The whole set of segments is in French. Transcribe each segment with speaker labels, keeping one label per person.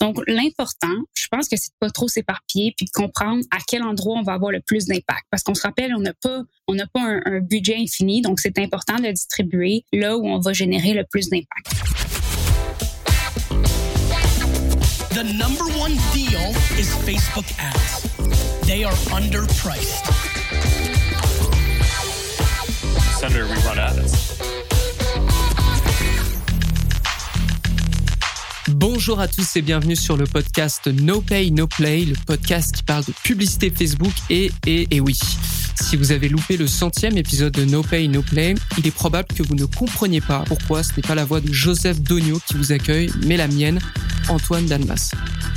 Speaker 1: Donc, l'important, je pense que c'est de pas trop s'éparpiller puis de comprendre à quel endroit on va avoir le plus d'impact. Parce qu'on se rappelle, on n'a pas, on n'a pas un, un budget infini, donc c'est important de distribuer là où on va générer le plus d'impact.
Speaker 2: The number one deal is Facebook ads. They are underpriced.
Speaker 3: Senator, we run ads.
Speaker 4: Bonjour à tous et bienvenue sur le podcast No Pay No Play, le podcast qui parle de publicité Facebook et, et, et oui. Si vous avez loupé le centième épisode de No Pay No Play, il est probable que vous ne compreniez pas pourquoi ce n'est pas la voix de Joseph Dogno qui vous accueille, mais la mienne, Antoine Dalmas.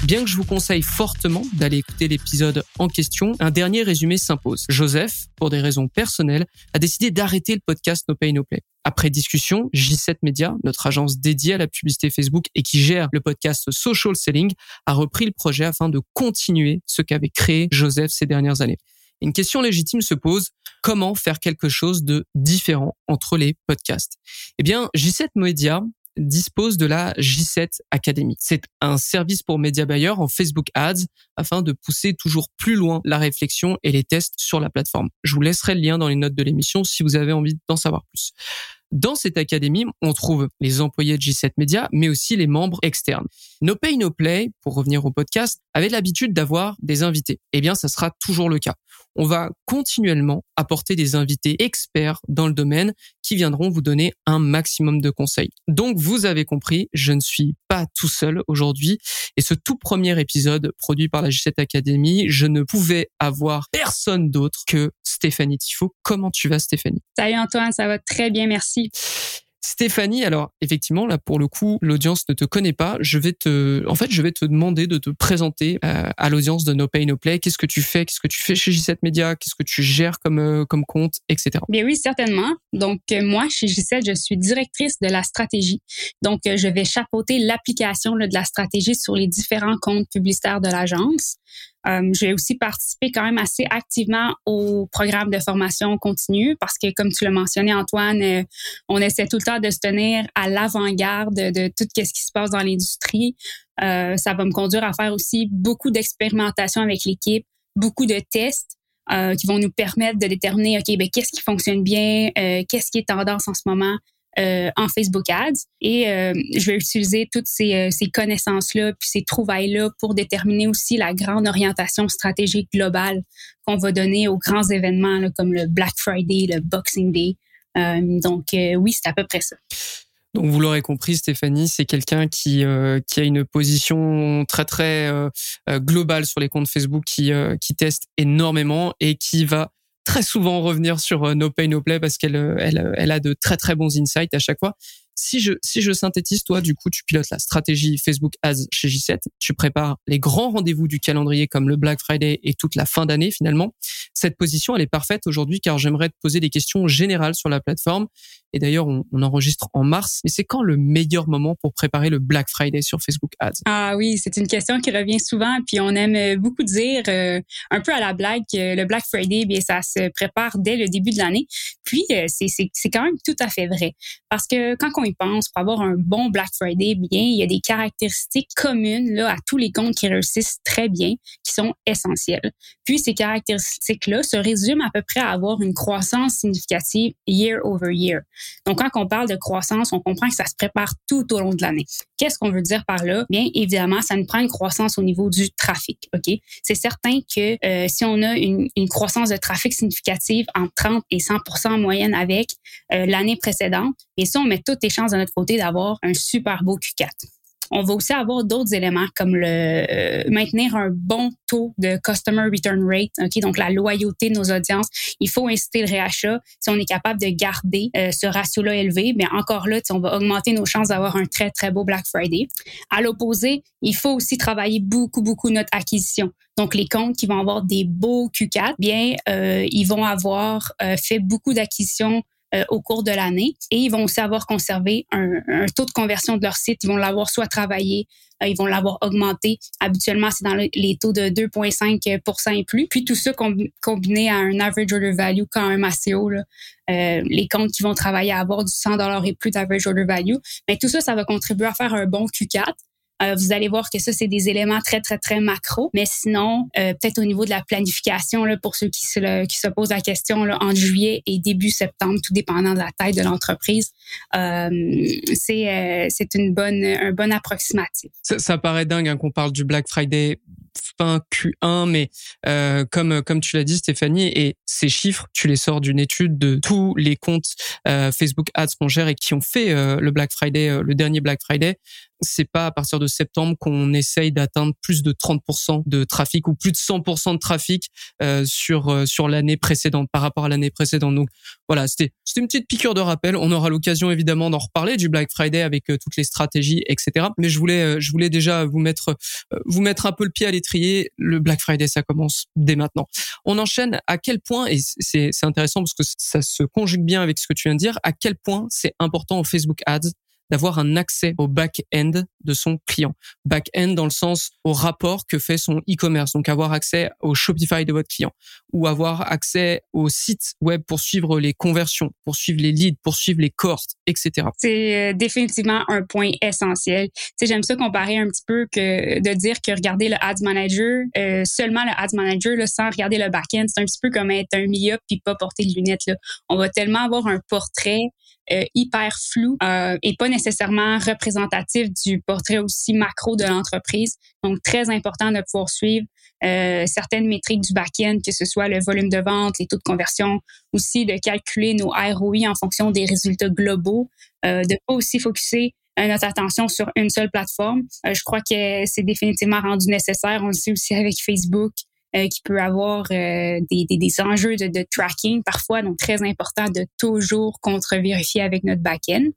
Speaker 4: Bien que je vous conseille fortement d'aller écouter l'épisode en question, un dernier résumé s'impose. Joseph, pour des raisons personnelles, a décidé d'arrêter le podcast No Pay No Play. Après discussion, J7 Media, notre agence dédiée à la publicité Facebook et qui gère le podcast Social Selling, a repris le projet afin de continuer ce qu'avait créé Joseph ces dernières années. Une question légitime se pose, comment faire quelque chose de différent entre les podcasts? Eh bien, J7 Media dispose de la J7 Academy. C'est un service pour média buyers en Facebook Ads afin de pousser toujours plus loin la réflexion et les tests sur la plateforme. Je vous laisserai le lien dans les notes de l'émission si vous avez envie d'en savoir plus. Dans cette académie, on trouve les employés de J7 Media, mais aussi les membres externes. No Pay No Play, pour revenir au podcast, avait l'habitude d'avoir des invités. Eh bien, ça sera toujours le cas. On va continuellement apporter des invités experts dans le domaine qui viendront vous donner un maximum de conseils. Donc, vous avez compris, je ne suis pas tout seul aujourd'hui. Et ce tout premier épisode produit par la J7 Academy, je ne pouvais avoir personne d'autre que Stéphanie Tifo. Comment tu vas, Stéphanie?
Speaker 1: Salut Antoine, ça va très bien, merci.
Speaker 4: Stéphanie, alors effectivement là pour le coup l'audience ne te connaît pas. Je vais te, en fait je vais te demander de te présenter euh, à l'audience de No Pay No Play. Qu'est-ce que tu fais? Qu'est-ce que tu fais chez J7 Media? Qu'est-ce que tu gères comme euh, comme compte, etc.
Speaker 1: Bien oui certainement. Donc euh, moi chez J7 je suis directrice de la stratégie. Donc je vais chapeauter l'application de la stratégie sur les différents comptes publicitaires de l'agence. Euh, je vais aussi participer quand même assez activement au programme de formation continue parce que, comme tu l'as mentionné, Antoine, euh, on essaie tout le temps de se tenir à l'avant-garde de, tout ce qui se passe dans l'industrie. Euh, ça va me conduire à faire aussi beaucoup d'expérimentation avec l'équipe, beaucoup de tests. qui vont nous permettre de déterminer, OK, ben, qu'est-ce qui fonctionne bien, qu'est-ce qui est tendance en ce moment, euh, en Facebook Ads et euh, je vais utiliser toutes ces, euh, ces connaissances-là puis ces trouvailles-là pour déterminer aussi la grande orientation stratégique globale qu'on va donner aux grands événements comme le Black Friday, le Boxing Day. donc oui, c'est à peu près ça.
Speaker 4: Donc vous l'aurez compris, Stéphanie, c'est quelqu'un qui qui a une position très très globale sur les comptes Facebook, qui qui teste énormément et qui va très souvent revenir sur euh, No Pay No Play parce qu'elle euh, euh, elle a de très très bons insights à chaque fois. Si je si je synthétise, toi du coup tu pilotes la stratégie Facebook Ads chez J7, tu prépares les grands rendez-vous du calendrier comme le Black Friday et toute la fin d'année finalement. Cette position elle est parfaite aujourd'hui car j'aimerais te poser des questions générales sur la plateforme et d'ailleurs, on, enregistre en mars. Mais c'est quand le meilleur moment pour préparer le Black Friday sur Facebook Ads?
Speaker 1: Ah oui, c'est une question qui revient souvent. Puis on aime euh, beaucoup dire, euh, un peu à la blague, que le Black Friday, bien, ça se prépare dès le début de l'année. Puis euh, c'est quand même tout à fait vrai. Parce que quand pense, pour avoir un bon Black Friday, bien, il y a des caractéristiques communes là, à tous les comptes qui réussissent très bien, sont essentielles. Puis ces caractéristiques-là se résument à peu près à avoir une croissance significative year over year. Donc, quand on parle de croissance, on comprend que ça se prépare tout au long de l'année. Qu'est-ce qu'on veut dire par là? Bien, évidemment, ça nous prend une croissance au niveau du trafic. OK? C'est certain que euh, si on a une, une, croissance de trafic significative entre 30 et 100% en moyenne avec euh, l'année précédente, et ça, on met toutes les chances de notre côté d'avoir un super beau Q4. On va aussi avoir d'autres éléments comme le euh, maintenir un bon taux de customer return rate, ok, donc la loyauté de nos audiences. Il faut inciter le réachat. Si on est capable de garder euh, ce ratio-là élevé, bien encore là, on va augmenter nos chances d'avoir un très très beau Black Friday. À l'opposé, il faut aussi travailler beaucoup beaucoup notre acquisition. Donc, les comptes qui vont avoir des beaux Q4, bien, euh, ils vont avoir euh, fait beaucoup d'acquisitions euh, au cours de l'année. Et ils vont aussi avoir conservé un, un, taux de conversion de leur site. Ils vont l'avoir soit travaillé, euh, ils vont l'avoir augmenté. Habituellement, c'est dans les taux de 2,5% et plus. Puis tout ça combiné à un average order value quand assez haut. Là. Euh, les comptes qui vont travailler à avoir du 100 et plus d'average order value. Mais tout ça, ça va contribuer à faire un bon Q4. Euh, vous allez voir que ça, c'est des éléments très, très, très macro. Mais sinon, euh, peut-être au niveau de la planification, là, pour ceux qui se, posent la question, là, en juillet et début septembre, tout dépendant de la taille de l'entreprise, euh, c'est c'est bonne, un bon approximatif.
Speaker 4: Ça, paraît dingue hein, qu'on parle du Black Friday fin Q1, mais comme comme tu l'as dit Stéphanie, et ces chiffres, tu les sors d'une étude de tous les comptes Facebook Ads qu'on gère et qui ont fait le Black Friday, le dernier Black Friday c'est pas à partir de septembre qu'on essaye d'atteindre plus de 30% de trafic ou plus de 100% de trafic euh, sur euh, sur l'année précédente par rapport à l'année précédente. Donc voilà, c'était c'était une petite piqûre de rappel. On aura l'occasion évidemment d'en reparler du Black Friday avec euh, toutes les stratégies, etc. Mais je voulais je voulais déjà vous mettre vous mettre un peu le pied à l'étrier. Le Black Friday, ça commence dès maintenant. On enchaîne. À quel point et c'est c'est intéressant parce que ça se conjugue bien avec ce que tu viens de dire. À quel point c'est important au Facebook Ads d'avoir un accès au back-end de son client. Back-end dans le sens au rapport que fait son e-commerce, donc avoir accès au Shopify de votre client ou avoir accès au site web pour suivre les conversions, pour suivre les leads, pour suivre les cohortes, etc.
Speaker 1: C'est euh, définitivement un point essentiel. Tu j'aime ça comparer un petit peu que de dire que regarder le Ads Manager, euh, seulement le Ads Manager, là, sans regarder le back-end, c'est un petit peu comme être un myope puis pas porter de lunettes. Là. On va tellement avoir un portrait euh, hyper flou euh, et pas nécessairement représentatif du portrait aussi macro de l'entreprise. Donc, très important de pouvoir suivre euh, certaines métriques du back-end, que ce soit le volume de vente, les taux de conversion, aussi de calculer nos ROI en fonction des résultats globaux, euh, de pas aussi focuser euh, notre attention sur une seule plateforme. Je crois que c'est définitivement rendu nécessaire. On le sait aussi avec Facebook, euh, qui peut avoir euh, des, des, des, enjeux de, de, tracking parfois, donc très important de toujours contre-vérifier avec notre back-end.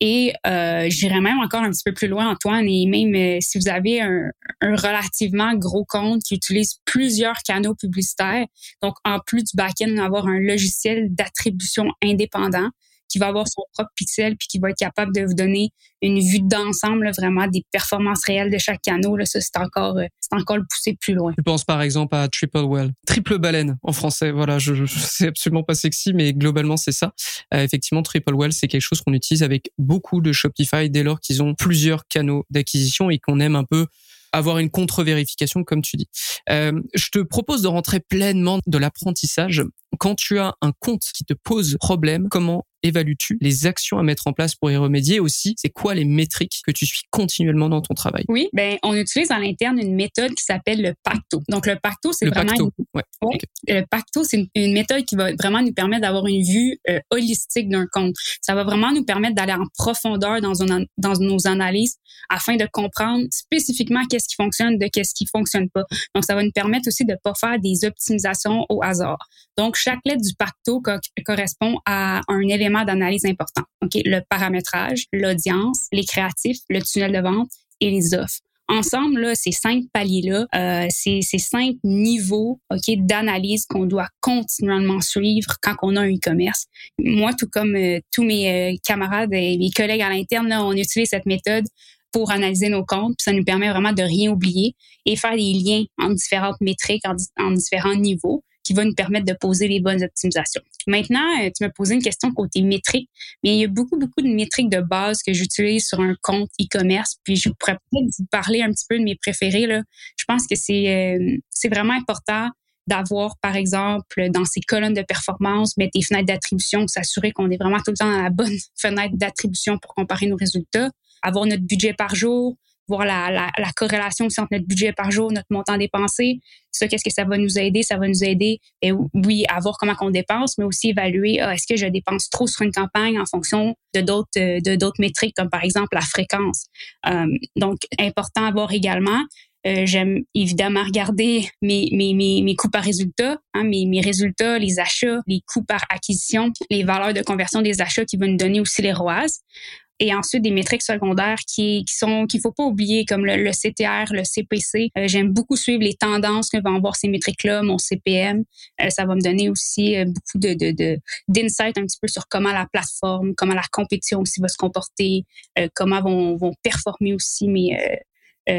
Speaker 1: Et euh, j'irais même encore un petit peu plus loin, Antoine, et même euh, si vous avez un, un, relativement gros compte qui utilise plusieurs canaux publicitaires, donc en plus du back-end, avoir un logiciel d'attribution indépendant, qui va avoir son propre pixel puis qui va être capable de vous donner une vue d'ensemble vraiment des performances réelles de chaque canal. Là, ça c'est encore euh, c'est encore le pousser plus loin.
Speaker 4: Je pense par exemple à Triple Well, triple baleine en français. Voilà, je c'est absolument pas sexy, mais globalement c'est ça. Euh, effectivement, Triple Well c'est quelque chose qu'on utilise avec beaucoup de Shopify dès lors qu'ils ont plusieurs canaux d'acquisition et qu'on aime un peu avoir une contre-vérification, comme tu dis. Euh, je te propose de rentrer pleinement de l'apprentissage. Quand tu as un compte qui te pose problème, comment évalues-tu les actions à mettre en place pour y remédier? Aussi C'est quoi les métriques que tu suis continuellement dans ton travail?
Speaker 1: Oui, ben on utilise à l'interne une méthode qui s'appelle le pacto. Donc le pacto, c'est vraiment
Speaker 4: pacto. Ouais.
Speaker 1: Ouais. le pacto, c'est une, une, méthode qui va vraiment nous permettre d'avoir une vue euh, holistique d'un compte. Ça va vraiment nous permettre d'aller en profondeur dans, une, dans nos analyses afin de comprendre spécifiquement qu'est-ce qui fonctionne de qu'est-ce qui fonctionne pas. Donc ça va nous permettre aussi de pas faire des optimisations au hasard. Donc chaque lettre du pacto co correspond à un élément d'analyse important. OK, le paramétrage, l'audience, les créatifs, le tunnel de vente et les offres. Ensemble, là, ces cinq paliers-là, euh, ces cinq niveaux ok d'analyse qu'on doit continuellement suivre quand on a un e-commerce. Moi, tout comme euh, tous mes euh, camarades et mes collègues à l'interne, on utilise cette méthode pour analyser nos comptes. Ça nous permet vraiment de rien oublier et faire des liens entre différentes métriques, en différents niveaux qui va nous permettre de poser les bonnes optimisations. Maintenant, euh, tu m'as posé une question côté métrique, mais il y a beaucoup, beaucoup de métriques de base que j'utilise sur un compte e-commerce. Puis je pourrais peut-être vous parler un petit peu de mes préférés. Là. Je pense que c'est euh, vraiment important d'avoir, par exemple, dans ces colonnes de performance, mettre des fenêtres d'attribution, s'assurer qu'on est vraiment tout le temps dans la bonne fenêtre d'attribution pour comparer nos résultats, avoir notre budget par jour, voir la, la, la, corrélation aussi entre notre budget par jour, notre montant dépensé. Ça, qu'est-ce que ça va nous aider? Ça va nous aider, et oui, à voir comment on dépense, mais aussi évaluer, ah, est-ce que je dépense trop sur une campagne en fonction de d'autres de d'autres métriques, comme par exemple la fréquence. Euh, donc, important à voir également. Euh, J'aime évidemment regarder mes coûts par résultat, hein, mes, mes résultats, les achats, les coûts par acquisition, les valeurs de conversion des achats qui vont nous donner aussi les ROAS et ensuite des métriques secondaires qui, qui sont qu'il faut pas oublier comme le, le CTR, le CPC. Euh, J'aime beaucoup suivre les tendances que vont avoir ces métriques-là, mon CPM. Euh, ça va me donner aussi euh, beaucoup de d'insight de, un petit peu sur comment la plateforme, comment la compétition aussi va se comporter, euh, comment vont, vont performer aussi mes euh,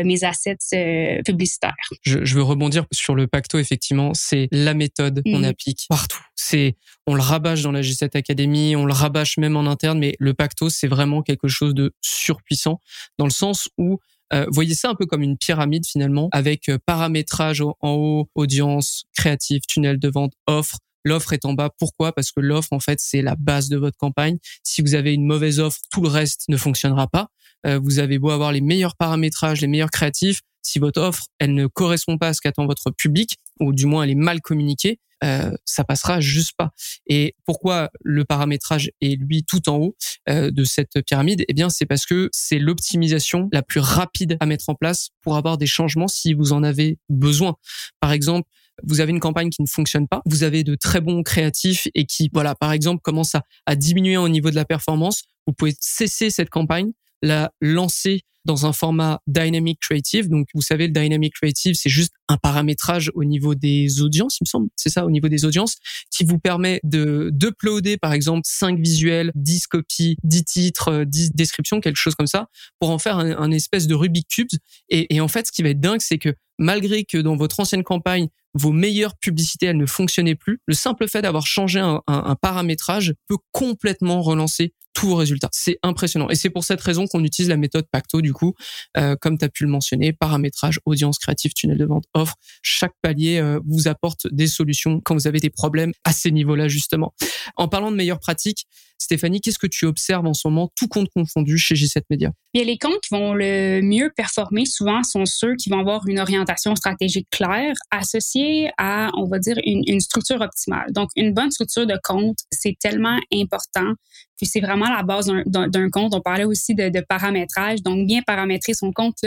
Speaker 1: mes assets euh, publicitaires.
Speaker 4: Je, je, veux rebondir sur le pacto. Effectivement, c'est la méthode qu'on mmh. applique partout. C'est on le rabâche dans la G7 Academy, on le rabâche même en interne, mais le pacto c'est vraiment quelque chose de surpuissant dans le sens où Euh, voyez ça un peu comme une pyramide finalement, avec paramétrage en haut, audience, créatif, tunnel de vente, offre. L'offre est en bas. Pourquoi? Parce que l'offre, en fait, c'est la base de votre campagne. Si vous avez une mauvaise offre, tout le reste ne fonctionnera pas. vous avez beau avoir les meilleurs paramétrages, les meilleurs créatifs, si votre offre elle ne correspond pas à ce qu'attend votre public ou du moins elle est mal communiquée, euh, ça passera juste pas. Et pourquoi le paramétrage est lui tout en haut euh, de cette pyramide? Eh bien, c'est parce que c'est l'optimisation la plus rapide à mettre en place pour avoir des changements si vous en avez besoin. Par exemple, vous avez une campagne qui ne fonctionne pas, vous avez de très bons créatifs et qui, voilà, par exemple, commence à, diminuer au niveau de la performance, vous pouvez cesser cette campagne, la lancer dans un format dynamic creative. Donc, vous savez, le dynamic creative, c'est juste un paramétrage au niveau des audiences, il me semble. C'est ça, au niveau des audiences, qui vous permet de d'uploader, par exemple, 5 visuels, 10 copies, 10 titres, 10 descriptions, quelque chose comme ça, pour en faire un, espèce de Rubik Cube. Et, et en fait, ce qui va être dingue, c'est que malgré que dans votre ancienne campagne, vos meilleures publicités, elles ne fonctionnaient plus, le simple fait d'avoir changé un, paramétrage peut complètement relancer tous vos résultats. C'est impressionnant. Et c'est pour cette raison qu'on utilise la méthode Pacto, du coup, euh, comme tu as pu le mentionner, paramétrage, audience créative, tunnel de vente, offre. Chaque palier euh, vous apporte des solutions quand vous avez des problèmes à ces niveaux-là, justement. En parlant de meilleures pratiques, Stéphanie, qu'est-ce que tu observes en ce moment, tout compte confondu, chez G7 Media?
Speaker 1: Bien, les comptes qui vont le mieux performer souvent sont ceux qui vont avoir une orientation stratégique claire associée à, on va dire, une, structure optimale. Donc, une bonne structure de compte, c'est tellement important. Puis c'est vraiment la base d'un compte. On parlait aussi de, paramétrage. Donc, bien paramétrer son compte,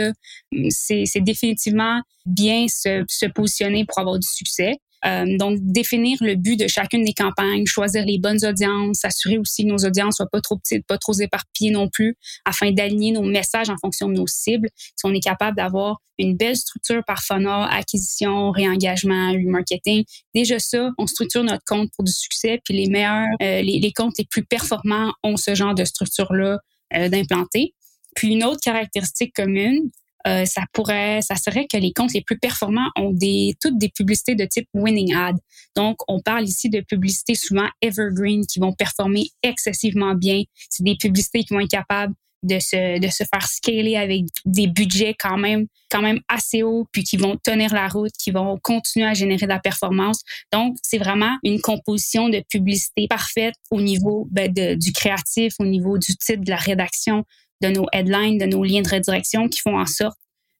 Speaker 1: c'est définitivement bien se positionner pour avoir du succès. Euh, donc, définir le but de chacune des campagnes, choisir les bonnes audiences, s'assurer aussi que nos audiences soient pas trop petites, pas trop éparpillées non plus, afin d'aligner nos messages en fonction de nos cibles. Si on est capable d'avoir une belle structure par funnel, acquisition, réengagement, remarketing, déjà ça, on structure notre compte pour du succès. Puis les meilleurs, euh, les, les, comptes les plus performants ont ce genre de structure-là euh, d'implanter. Puis une autre caractéristique commune, euh, ça pourrait, ça serait que les comptes les plus performants ont des, toutes des publicités de type winning ad. Donc, on parle ici de publicités souvent evergreen qui vont performer excessivement bien. C'est des publicités qui vont être capables de se, de se faire scaler avec des budgets quand même, quand même assez hauts, puis qui vont tenir la route, qui vont continuer à générer de la performance. Donc, c'est vraiment une composition de publicité parfaite au niveau ben, du créatif, au niveau du titre, de la rédaction, de nos headlines, de nos liens de redirection qui font en sorte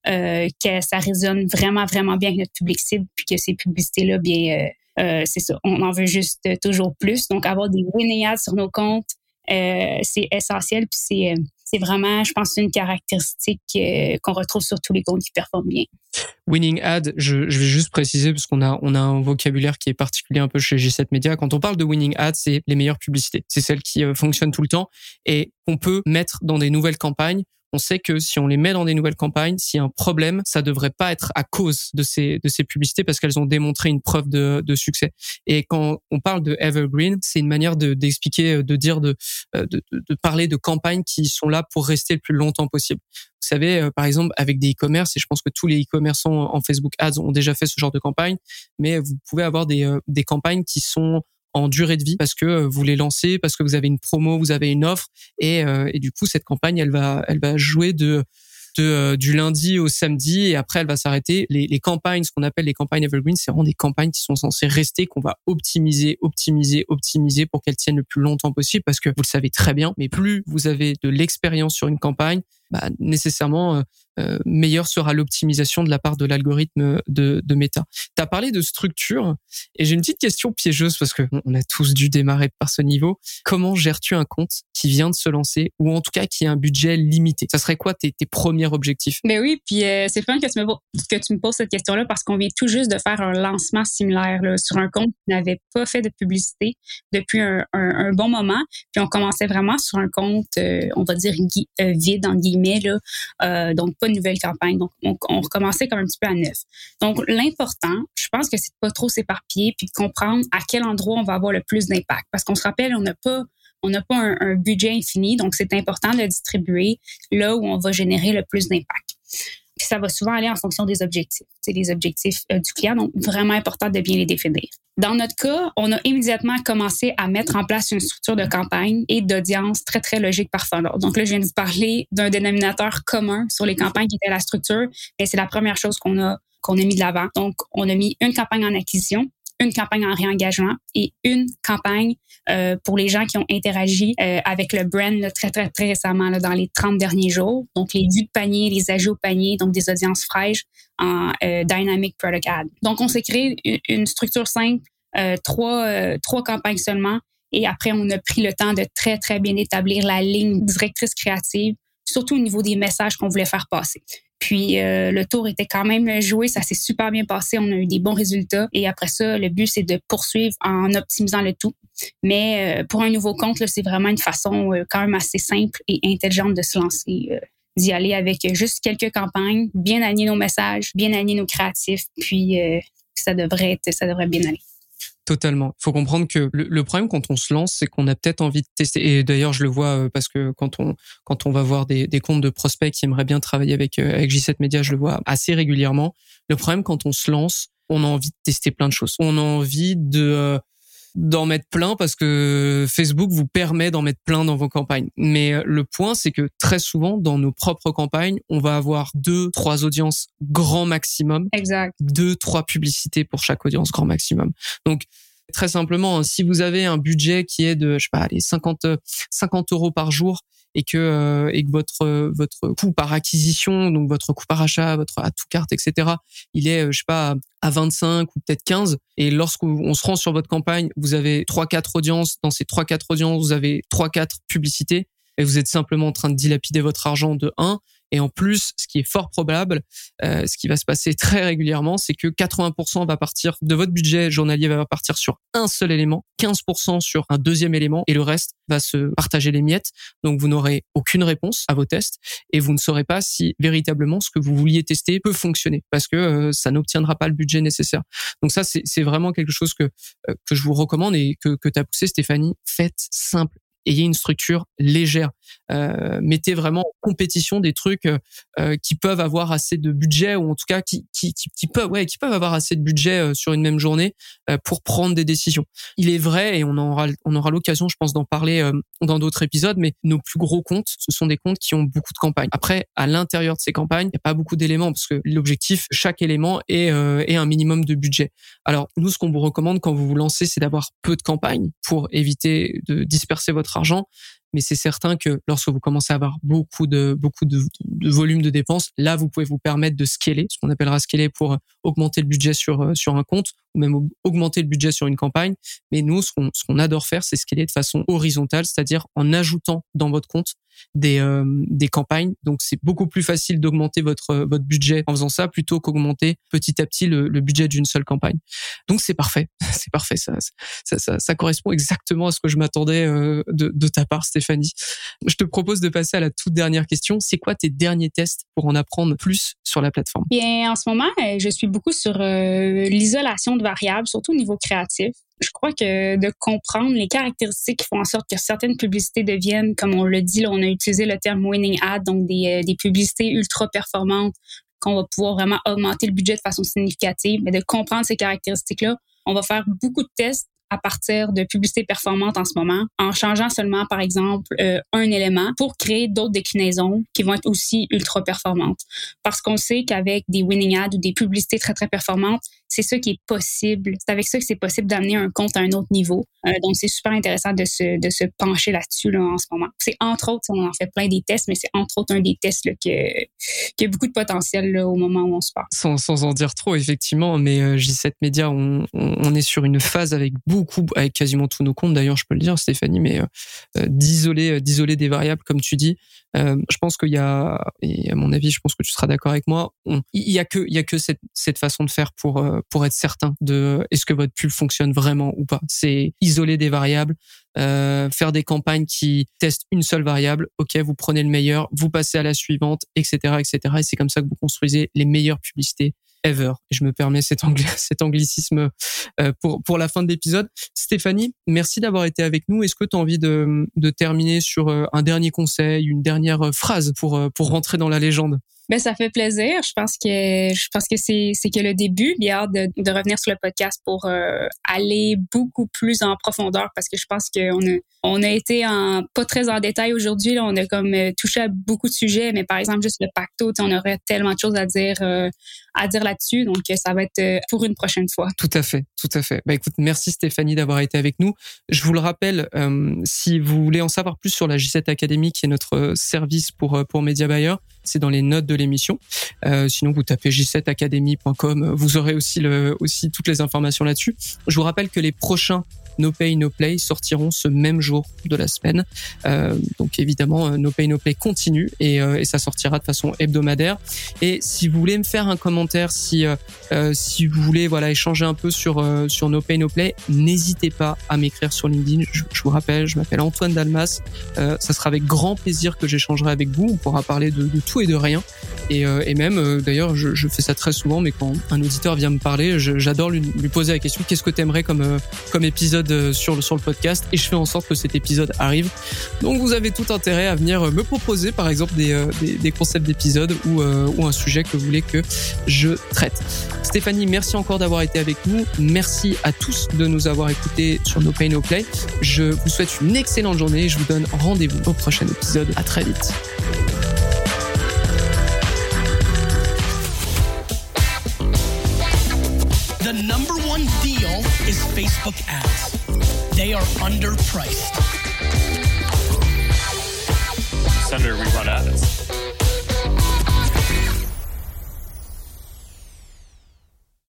Speaker 1: euh, que ça résonne vraiment, vraiment bien avec notre public cible, puis que ces publicités-là, bien, euh, euh, c'est ça, on en veut juste toujours plus. Donc, avoir des ads sur nos comptes, c'est essentiel, puis c'est vraiment, je pense, une caractéristique qu'on retrouve sur tous les comptes qui performent bien.
Speaker 4: Winning ad, je, vais juste préciser parce qu'on a on a un vocabulaire qui est particulier un peu chez G7 Media. Quand on parle de winning ad, c'est les meilleures publicités, c'est celles qui fonctionnent tout le temps et qu'on peut mettre dans des nouvelles campagnes on sait que si on les met dans des nouvelles campagnes, s'il y a un problème, ça devrait pas être à cause de ces de ces publicités parce qu'elles ont démontré une preuve de, de succès. Et quand on parle de evergreen, c'est une manière de d'expliquer, de dire, de, de, de parler de campagnes qui sont là pour rester le plus longtemps possible. Vous savez, euh, par exemple, avec des e-commerce, et je pense que tous les e-commerçants en Facebook Ads ont déjà fait ce genre de campagne, mais vous pouvez avoir des, euh, des campagnes qui sont en durée de vie parce que euh, vous les lancez, parce que vous avez une promo, vous avez une offre et, euh, et du coup cette campagne elle va elle va jouer de de, euh, du lundi au samedi et après elle va s'arrêter. Les, les, campagnes, ce qu'on appelle les campagnes evergreen, c'est vraiment des campagnes qui sont censées rester, qu'on va optimiser, optimiser, optimiser pour qu'elles tiennent le plus longtemps possible parce que vous le savez très bien, mais plus vous avez de l'expérience sur une campagne, bah, nécessairement euh, euh, meilleure sera l'optimisation de la part de l'algorithme de, Meta. Tu as parlé de structure et j'ai une petite question piégeuse parce que on a tous dû démarrer par ce niveau. Comment gères-tu un compte qui vient de se lancer ou en tout cas qui a un budget limité? Ça serait quoi tes, premiers objectifs?
Speaker 1: Mais ben oui, puis euh, c'est fun que tu, me, poses cette question-là parce qu'on vient tout juste de faire un lancement similaire là, sur un compte qui n'avait pas fait de publicité depuis un, un, bon moment. Puis on commençait vraiment sur un compte, on va dire vide en guillemets là, euh, donc pas de nouvelle campagne. Donc, on, recommençait comme un petit peu à neuf. Donc, l'important, je pense que c'est de pas trop s'éparpiller puis de comprendre à quel endroit on va avoir le plus d'impact. Parce qu'on se rappelle, on n'a pas on n'a pas un, budget infini, donc c'est important de distribuer là où on va générer le plus d'impact. Ça va souvent aller en fonction des objectifs. C'est les objectifs euh, du client, donc vraiment important de bien les définir. Dans notre cas, on a immédiatement commencé à mettre en place une structure de campagne et d'audience très, très logique par. Donc là, je viens de vous parler d'un dénominateur commun sur les campagnes qui était la structure, et c'est la première chose qu'on a qu'on a mis de l'avant. Donc, on a mis une campagne en acquisition, une campagne en réengagement et une campagne euh, pour les gens qui ont interagi euh, avec le brand très, très, très récemment, dans les 30 derniers jours. Donc, les vues de panier, les ajouts au panier, donc des audiences fraîches en euh, Dynamic Product Ad. Donc, on s'est créé une, structure simple, trois, trois campagnes seulement. Et après, on a pris le temps de très, très bien établir la ligne directrice créative, surtout au niveau des messages qu'on voulait faire passer. Puis euh, le tour était quand même joué, ça s'est super bien passé, on a eu des bons résultats. Et après ça, le but c'est de poursuivre en optimisant le tout. Mais euh, pour un nouveau compte, c'est vraiment une façon euh, quand même assez simple et intelligente de se lancer, d'y aller avec juste quelques campagnes, bien aligner nos messages, bien aligner nos créatifs, puis ça devrait être, ça devrait bien aller.
Speaker 4: Totalement. Il faut comprendre que le, problème quand on se lance, c'est qu'on a peut-être envie de tester. Et d'ailleurs, je le vois euh, parce que quand on quand on va voir des, des comptes de prospects qui aimeraient bien travailler avec euh, avec J7 Media, je le vois assez régulièrement. Le problème quand on se lance, on a envie de tester plein de choses. On a envie de euh, d'en mettre plein parce que Facebook vous permet d'en mettre plein dans vos campagnes. Mais euh, le point, c'est que très souvent, dans nos propres campagnes, on va avoir deux, trois audiences grand maximum.
Speaker 1: Exact.
Speaker 4: Deux, trois publicités pour chaque audience grand maximum. Donc, très simplement, hein, si vous avez un budget qui est de, je sais pas, les 50, 50 euros par jour et que euh, et que votre votre coût par acquisition, donc votre coût par achat, votre à tout carte, etc. Il est, euh, je sais pas, à 25 ou peut-être 15. Et lorsqu'on se rend sur votre campagne, vous avez trois quatre audiences. Dans ces trois quatre audiences, vous avez trois quatre publicités et vous êtes simplement en train de dilapider votre argent de 1 et en plus, ce qui est fort probable, euh, ce qui va se passer très régulièrement, c'est que 80% va partir de votre budget journalier va partir sur un seul élément, 15% sur un deuxième élément, et le reste va se partager les miettes. Donc vous n'aurez aucune réponse à vos tests et vous ne saurez pas si véritablement ce que vous vouliez tester peut fonctionner parce que euh, ça n'obtiendra pas le budget nécessaire. Donc ça, c'est vraiment quelque chose que euh, que je vous recommande et que que as poussé Stéphanie. Faites simple ayez une structure légère. Euh, mettez vraiment en compétition des trucs euh, euh, qui peuvent avoir assez de budget ou en tout cas qui, qui, qui, peuvent ouais qui peuvent avoir assez de budget euh, sur une même journée pour prendre des décisions. Il est vrai et on aura on aura l'occasion je pense d'en parler dans d'autres épisodes mais nos plus gros comptes ce sont des comptes qui ont beaucoup de campagnes. Après à l'intérieur de ces campagnes, il n'y a pas beaucoup d'éléments parce que l'objectif chaque élément est est un minimum de budget. Alors nous ce qu'on vous recommande quand vous vous lancez c'est d'avoir peu de campagnes pour éviter de disperser votre argent mais c'est certain que lorsque vous commencez à avoir beaucoup de beaucoup de, volume de dépenses, là vous pouvez vous permettre de scaler, ce qu'on appellera scaler pour augmenter le budget sur euh, sur un compte ou même augmenter le budget sur une campagne. Mais nous, ce qu'on ce adore faire, c'est scaler de façon horizontale, c'est-à-dire en ajoutant dans votre compte des euh, des campagnes. Donc c'est beaucoup plus facile d'augmenter votre votre budget en faisant ça plutôt qu'augmenter petit à petit le, le budget d'une seule campagne. Donc c'est parfait, c'est parfait. Ça ça, ça correspond exactement à ce que je m'attendais euh, de, de ta part, Stéphanie. Je te propose de passer à la toute dernière question. C'est quoi tes derniers tests pour en apprendre plus sur la plateforme?
Speaker 1: Bien, en ce moment, euh, je suis beaucoup sur l'isolation de variables, surtout au niveau créatif je crois que de comprendre les caractéristiques qui font en sorte que certaines publicités deviennent, comme on le dit, là, on a utilisé le terme winning ad, donc des, euh, des publicités ultra performantes qu'on va pouvoir vraiment augmenter le budget de façon significative, mais de comprendre ces caractéristiques-là, on va faire beaucoup de tests à partir de publicités performantes en ce moment, en changeant seulement, par exemple, euh, un élément pour créer d'autres déclinaisons qui vont être aussi ultra performantes. Parce qu'on sait qu'avec des winning ads ou des publicités très, très performantes, c'est ça qui est possible. C'est avec ça que c'est possible d'amener un compte à un autre niveau. Euh, donc, c'est super intéressant de se, de se pencher là-dessus là, en ce moment. C'est entre autres, on en fait plein des tests, mais c'est entre autres un des tests là, que, qui a beaucoup de potentiel là, au moment où on se parle.
Speaker 4: Sans, sans en dire trop, effectivement, mais euh, J7 Media, on, on, est sur une phase avec beaucoup, avec quasiment tous nos comptes, d'ailleurs, je peux le dire, Stéphanie, mais euh, euh d'isoler, d'isoler des variables, comme tu dis. Euh, je pense qu'il y a, et à mon avis, je pense que tu seras d'accord avec moi, il y a que, il y a que cette, cette façon de faire pour, pour être certain de est-ce que votre pub fonctionne vraiment ou pas. C'est isoler des variables, euh, faire des campagnes qui testent une seule variable. Ok, vous prenez le meilleur, vous passez à la suivante, etc., etc. Et c'est comme ça que vous construisez les meilleures publicités ever. Et je me permets cet, cet anglicisme euh, pour, pour la fin de l'épisode. Stéphanie, merci d'avoir été avec nous. Est-ce que tu as envie de, de terminer sur euh, un dernier conseil, une dernière phrase pour, pour rentrer dans la légende?
Speaker 1: Ben ça fait plaisir. Je pense que je pense que c'est c'est que le début. Bien hâte de, de revenir sur le podcast pour euh, aller beaucoup plus en profondeur parce que je pense qu'on a on a été en pas très en détail aujourd'hui. On a comme euh, touché à beaucoup de sujets, mais par exemple juste le pacto, on aurait tellement de choses à dire euh, à dire là-dessus. Donc ça va être pour une prochaine fois.
Speaker 4: Tout à fait, tout à fait. Bah écoute, merci Stéphanie d'avoir été avec nous. Je vous le rappelle, si vous voulez en savoir plus sur la J7 Academy, qui est notre service pour pour Media Buyer, c'est dans les notes de l'émission. Euh, sinon, vous tapez j7academy.com, vous aurez aussi, aussi toutes les informations là-dessus. Je vous rappelle que les prochains No Pay No Play sortiront ce même jour de la semaine. Euh, donc évidemment, euh, No Pay No Play continue et, euh, et, ça sortira de façon hebdomadaire. Et si vous voulez me faire un commentaire, si euh, si vous voulez voilà échanger un peu sur sur No Pay No Play, n'hésitez pas à m'écrire sur LinkedIn. Je, vous rappelle, je m'appelle Antoine Dalmas. ça sera avec grand plaisir que j'échangerai avec vous. On pourra parler de, tout et de rien. Et, et même d'ailleurs, je, je, fais ça très souvent, mais quand un auditeur vient me parler, j'adore lui, lui, poser la question qu'est-ce que tu aimerais comme comme épisode sur le, sur le podcast et je fais en sorte que cet épisode arrive. Donc vous avez tout intérêt à venir me proposer par exemple des, euh, concepts d'épisodes ou, euh, ou un sujet que vous voulez que je traite. Stéphanie, merci encore d'avoir été avec nous. Merci à tous de nous avoir écoutés sur No Pay No Play. Je vous souhaite une excellente journée et je vous donne rendez-vous au prochain épisode. À très vite.
Speaker 2: The number one deal is Facebook ads. they are underpriced. Senator, we run ads.